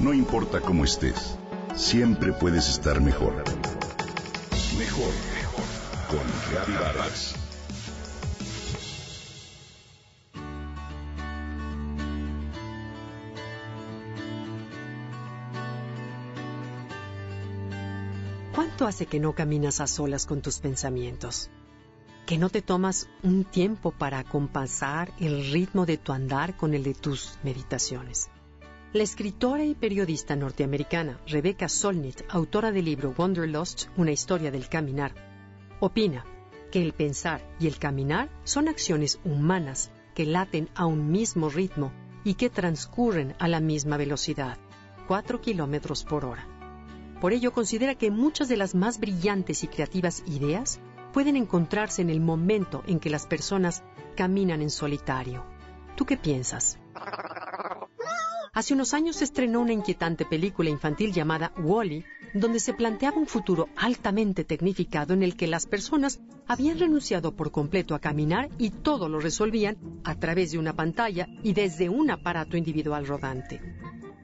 No importa cómo estés, siempre puedes estar mejor. Mejor, mejor. Con Reavivadas. ¿Cuánto hace que no caminas a solas con tus pensamientos? ¿Que no te tomas un tiempo para compasar el ritmo de tu andar con el de tus meditaciones? La escritora y periodista norteamericana Rebecca Solnit, autora del libro Wanderlust, una historia del caminar, opina que el pensar y el caminar son acciones humanas que laten a un mismo ritmo y que transcurren a la misma velocidad, 4 kilómetros por hora. Por ello considera que muchas de las más brillantes y creativas ideas pueden encontrarse en el momento en que las personas caminan en solitario. ¿Tú qué piensas? Hace unos años se estrenó una inquietante película infantil llamada Wally, donde se planteaba un futuro altamente tecnificado en el que las personas habían renunciado por completo a caminar y todo lo resolvían a través de una pantalla y desde un aparato individual rodante.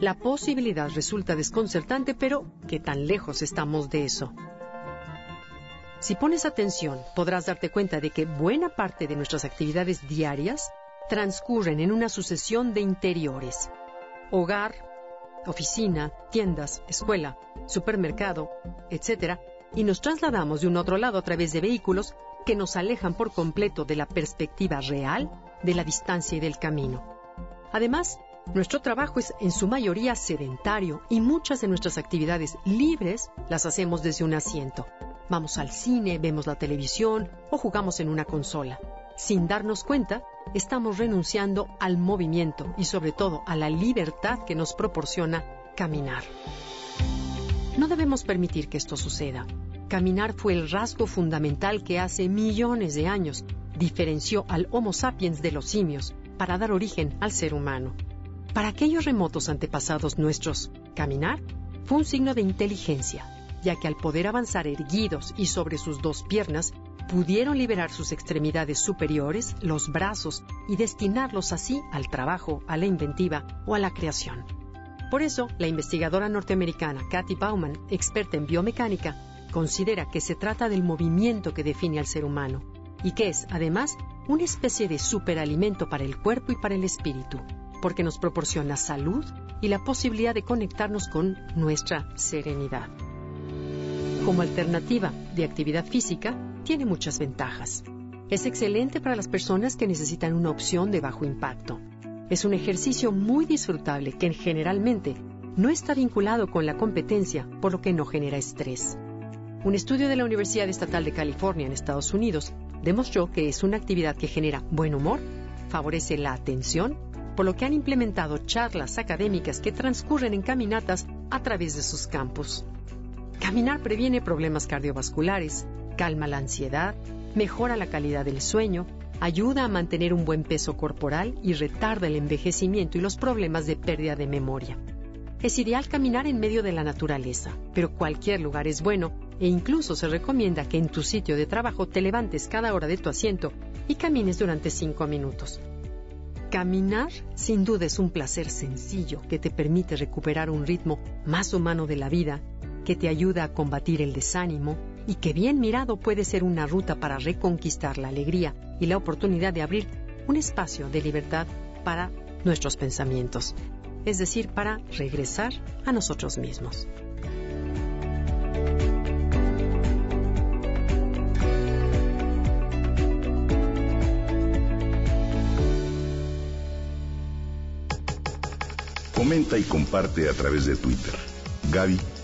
La posibilidad resulta desconcertante, pero ¿qué tan lejos estamos de eso? Si pones atención, podrás darte cuenta de que buena parte de nuestras actividades diarias transcurren en una sucesión de interiores. Hogar, oficina, tiendas, escuela, supermercado, etc. Y nos trasladamos de un otro lado a través de vehículos que nos alejan por completo de la perspectiva real de la distancia y del camino. Además, nuestro trabajo es en su mayoría sedentario y muchas de nuestras actividades libres las hacemos desde un asiento. Vamos al cine, vemos la televisión o jugamos en una consola. Sin darnos cuenta, estamos renunciando al movimiento y sobre todo a la libertad que nos proporciona caminar. No debemos permitir que esto suceda. Caminar fue el rasgo fundamental que hace millones de años diferenció al Homo sapiens de los simios para dar origen al ser humano. Para aquellos remotos antepasados nuestros, caminar fue un signo de inteligencia, ya que al poder avanzar erguidos y sobre sus dos piernas, pudieron liberar sus extremidades superiores, los brazos, y destinarlos así al trabajo, a la inventiva o a la creación. Por eso, la investigadora norteamericana Kathy Bauman, experta en biomecánica, considera que se trata del movimiento que define al ser humano y que es, además, una especie de superalimento para el cuerpo y para el espíritu porque nos proporciona salud y la posibilidad de conectarnos con nuestra serenidad. Como alternativa de actividad física, tiene muchas ventajas. Es excelente para las personas que necesitan una opción de bajo impacto. Es un ejercicio muy disfrutable que generalmente no está vinculado con la competencia, por lo que no genera estrés. Un estudio de la Universidad Estatal de California en Estados Unidos demostró que es una actividad que genera buen humor, favorece la atención, por lo que han implementado charlas académicas que transcurren en caminatas a través de sus campus. Caminar previene problemas cardiovasculares, calma la ansiedad, mejora la calidad del sueño, ayuda a mantener un buen peso corporal y retarda el envejecimiento y los problemas de pérdida de memoria. Es ideal caminar en medio de la naturaleza, pero cualquier lugar es bueno e incluso se recomienda que en tu sitio de trabajo te levantes cada hora de tu asiento y camines durante cinco minutos. Caminar sin duda es un placer sencillo que te permite recuperar un ritmo más humano de la vida, que te ayuda a combatir el desánimo y que bien mirado puede ser una ruta para reconquistar la alegría y la oportunidad de abrir un espacio de libertad para nuestros pensamientos, es decir, para regresar a nosotros mismos. Comenta y comparte a través de Twitter. Gaby-Vargas.